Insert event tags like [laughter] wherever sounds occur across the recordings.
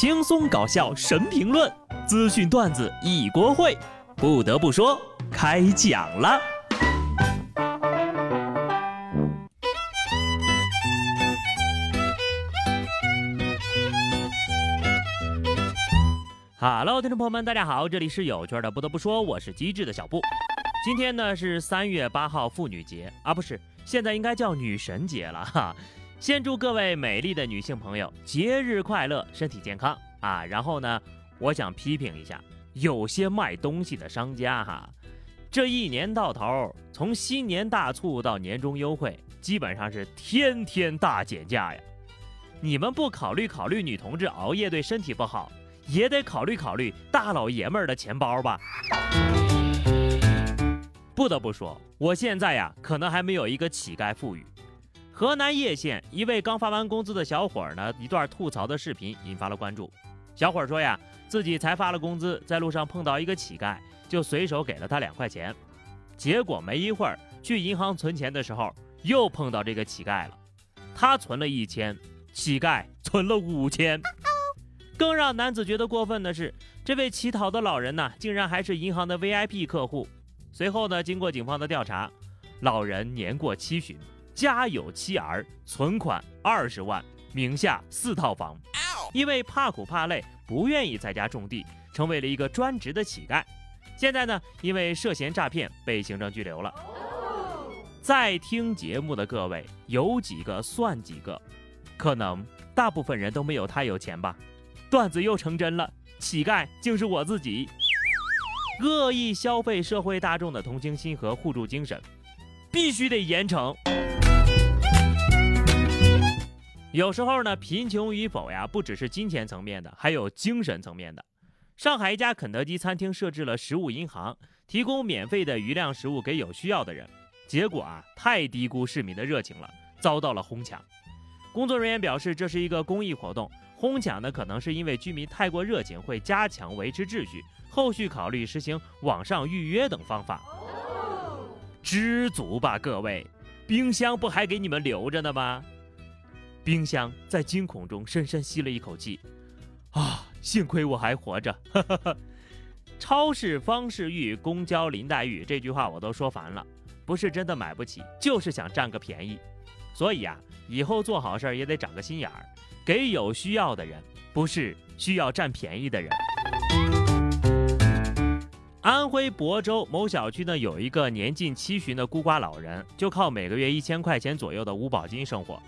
轻松搞笑神评论，资讯段子一锅烩。不得不说，开讲了。Hello，听众朋友们，大家好，这里是有趣的。不得不说，我是机智的小布。今天呢是三月八号妇女节啊，不是，现在应该叫女神节了哈。先祝各位美丽的女性朋友节日快乐，身体健康啊！然后呢，我想批评一下有些卖东西的商家哈，这一年到头，从新年大促到年终优惠，基本上是天天大减价呀。你们不考虑考虑女同志熬夜对身体不好，也得考虑考虑大老爷们儿的钱包吧。不得不说，我现在呀，可能还没有一个乞丐富裕。河南叶县一位刚发完工资的小伙儿呢，一段吐槽的视频引发了关注。小伙儿说呀，自己才发了工资，在路上碰到一个乞丐，就随手给了他两块钱。结果没一会儿去银行存钱的时候，又碰到这个乞丐了。他存了一千，乞丐存了五千。更让男子觉得过分的是，这位乞讨的老人呢，竟然还是银行的 VIP 客户。随后呢，经过警方的调查，老人年过七旬。家有妻儿，存款二十万，名下四套房。因为怕苦怕累，不愿意在家种地，成为了一个专职的乞丐。现在呢，因为涉嫌诈骗被行政拘留了。在听节目的各位，有几个算几个，可能大部分人都没有他有钱吧。段子又成真了，乞丐竟是我自己。恶意消费社会大众的同情心和互助精神，必须得严惩。有时候呢，贫穷与否呀，不只是金钱层面的，还有精神层面的。上海一家肯德基餐厅设置了食物银行，提供免费的余量食物给有需要的人。结果啊，太低估市民的热情了，遭到了哄抢。工作人员表示，这是一个公益活动，哄抢呢可能是因为居民太过热情，会加强维持秩序，后续考虑实行网上预约等方法。知足吧，各位，冰箱不还给你们留着呢吗？冰箱在惊恐中深深吸了一口气，啊，幸亏我还活着。[laughs] 超市方世玉，公交林黛玉，这句话我都说烦了。不是真的买不起，就是想占个便宜。所以啊，以后做好事也得长个心眼儿，给有需要的人，不是需要占便宜的人。安徽亳州某小区呢，有一个年近七旬的孤寡老人，就靠每个月一千块钱左右的五保金生活。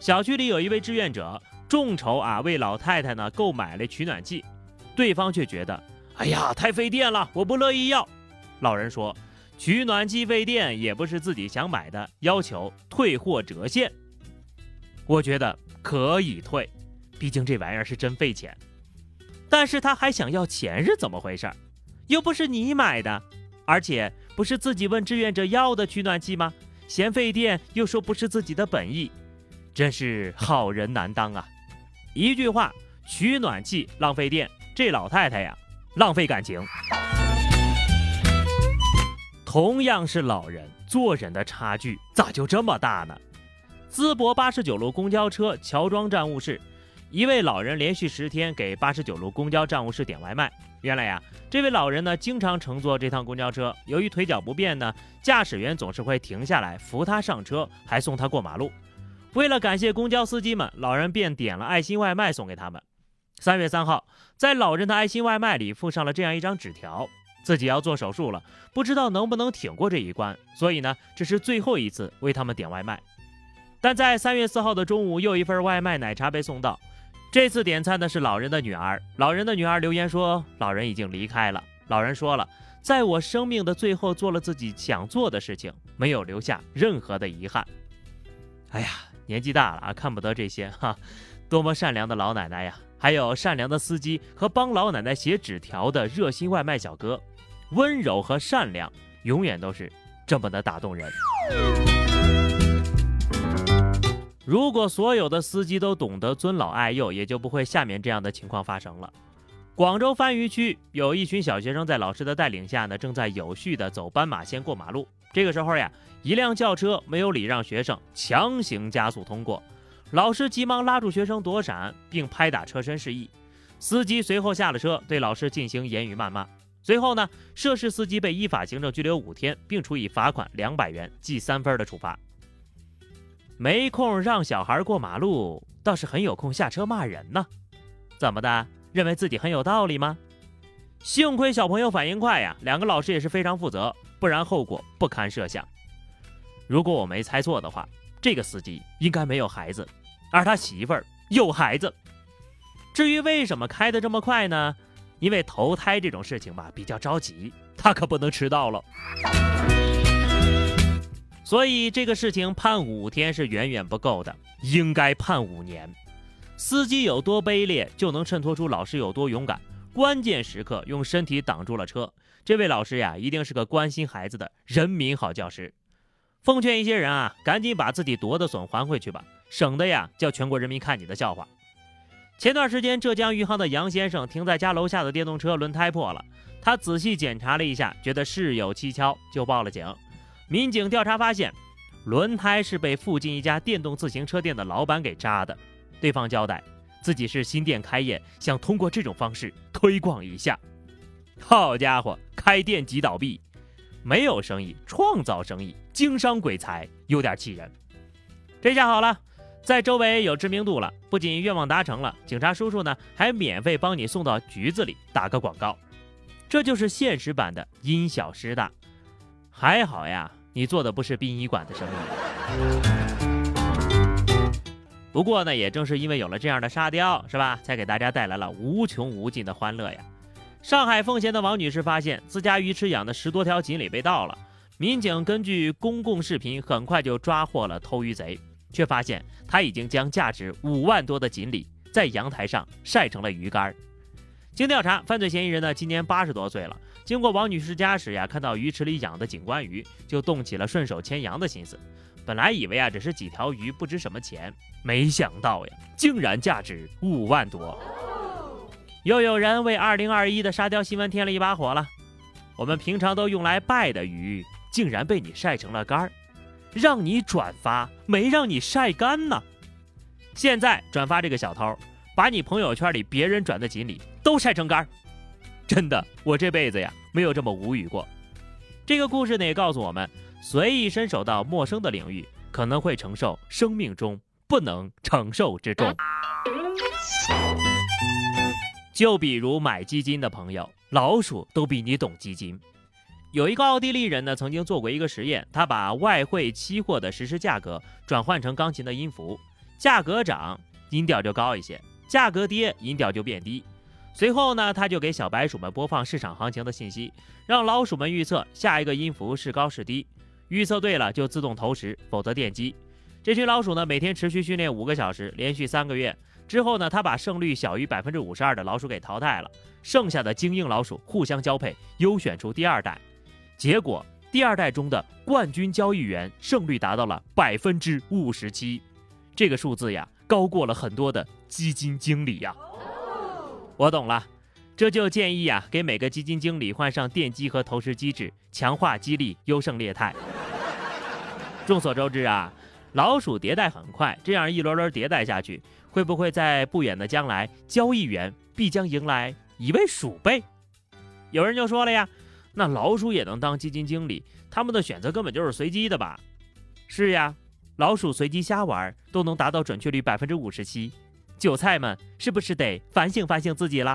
小区里有一位志愿者，众筹啊为老太太呢购买了取暖器，对方却觉得，哎呀太费电了，我不乐意要。老人说，取暖器费电也不是自己想买的，要求退货折现。我觉得可以退，毕竟这玩意儿是真费钱。但是他还想要钱是怎么回事？又不是你买的，而且不是自己问志愿者要的取暖器吗？嫌费电又说不是自己的本意。真是好人难当啊！一句话，取暖器浪费电，这老太太呀，浪费感情。同样是老人，做人的差距咋就这么大呢？淄博八十九路公交车乔庄站务室，一位老人连续十天给八十九路公交站务室点外卖。原来呀，这位老人呢，经常乘坐这趟公交车，由于腿脚不便呢，驾驶员总是会停下来扶他上车，还送他过马路。为了感谢公交司机们，老人便点了爱心外卖送给他们。三月三号，在老人的爱心外卖里附上了这样一张纸条：自己要做手术了，不知道能不能挺过这一关，所以呢，这是最后一次为他们点外卖。但在三月四号的中午，又一份外卖奶茶被送到，这次点餐的是老人的女儿。老人的女儿留言说：“老人已经离开了。老人说了，在我生命的最后，做了自己想做的事情，没有留下任何的遗憾。”哎呀。年纪大了啊，看不得这些 [laughs] 哈，多么善良的老奶奶呀！还有善良的司机和帮老奶奶写纸条的热心外卖小哥，温柔和善良永远都是这么的打动人。如果所有的司机都懂得尊老爱幼，也就不会下面这样的情况发生了。广州番禺区有一群小学生在老师的带领下呢，正在有序的走斑马线过马路。这个时候呀。一辆轿车没有礼让学生，强行加速通过，老师急忙拉住学生躲闪，并拍打车身示意。司机随后下了车，对老师进行言语谩骂。随后呢，涉事司机被依法行政拘留五天，并处以罚款两百元、记三分的处罚。没空让小孩过马路，倒是很有空下车骂人呢。怎么的？认为自己很有道理吗？幸亏小朋友反应快呀，两个老师也是非常负责，不然后果不堪设想。如果我没猜错的话，这个司机应该没有孩子，而他媳妇儿有孩子。至于为什么开得这么快呢？因为投胎这种事情吧，比较着急，他可不能迟到了。所以这个事情判五天是远远不够的，应该判五年。司机有多卑劣，就能衬托出老师有多勇敢。关键时刻用身体挡住了车，这位老师呀，一定是个关心孩子的人民好教师。奉劝一些人啊，赶紧把自己夺的损还回去吧，省得呀叫全国人民看你的笑话。前段时间，浙江余杭的杨先生停在家楼下的电动车轮胎破了，他仔细检查了一下，觉得事有蹊跷，就报了警。民警调查发现，轮胎是被附近一家电动自行车店的老板给扎的。对方交代，自己是新店开业，想通过这种方式推广一下。好家伙，开店即倒闭，没有生意，创造生意，经商鬼才，有点气人。这下好了。在周围有知名度了，不仅愿望达成了，警察叔叔呢还免费帮你送到局子里打个广告，这就是现实版的因小失大。还好呀，你做的不是殡仪馆的生意。不过呢，也正是因为有了这样的沙雕，是吧，才给大家带来了无穷无尽的欢乐呀。上海奉贤的王女士发现自家鱼池养的十多条锦鲤被盗了，民警根据公共视频很快就抓获了偷鱼贼。却发现他已经将价值五万多的锦鲤在阳台上晒成了鱼干。经调查，犯罪嫌疑人呢今年八十多岁了。经过王女士家时呀，看到鱼池里养的景观鱼，就动起了顺手牵羊的心思。本来以为啊只是几条鱼，不值什么钱，没想到呀，竟然价值五万多。又有人为二零二一的沙雕新闻添了一把火了。我们平常都用来拜的鱼，竟然被你晒成了干儿。让你转发，没让你晒干呢。现在转发这个小偷，把你朋友圈里别人转的锦鲤都晒成干儿。真的，我这辈子呀没有这么无语过。这个故事呢也告诉我们，随意伸手到陌生的领域，可能会承受生命中不能承受之重。就比如买基金的朋友，老鼠都比你懂基金。有一个奥地利人呢，曾经做过一个实验，他把外汇期货的实时价格转换成钢琴的音符，价格涨，音调就高一些；价格跌，音调就变低。随后呢，他就给小白鼠们播放市场行情的信息，让老鼠们预测下一个音符是高是低，预测对了就自动投食，否则电击。这群老鼠呢，每天持续训练五个小时，连续三个月之后呢，他把胜率小于百分之五十二的老鼠给淘汰了，剩下的精英老鼠互相交配，优选出第二代。结果，第二代中的冠军交易员胜率达到了百分之五十七，这个数字呀，高过了很多的基金经理呀。我懂了，这就建议呀，给每个基金经理换上电机和投食机制，强化激励优胜劣汰。众所周知啊，老鼠迭代很快，这样一轮轮迭代下去，会不会在不远的将来，交易员必将迎来一位鼠辈？有人就说了呀。那老鼠也能当基金经理？他们的选择根本就是随机的吧？是呀，老鼠随机瞎玩都能达到准确率百分之五十七。韭菜们是不是得反省反省自己了？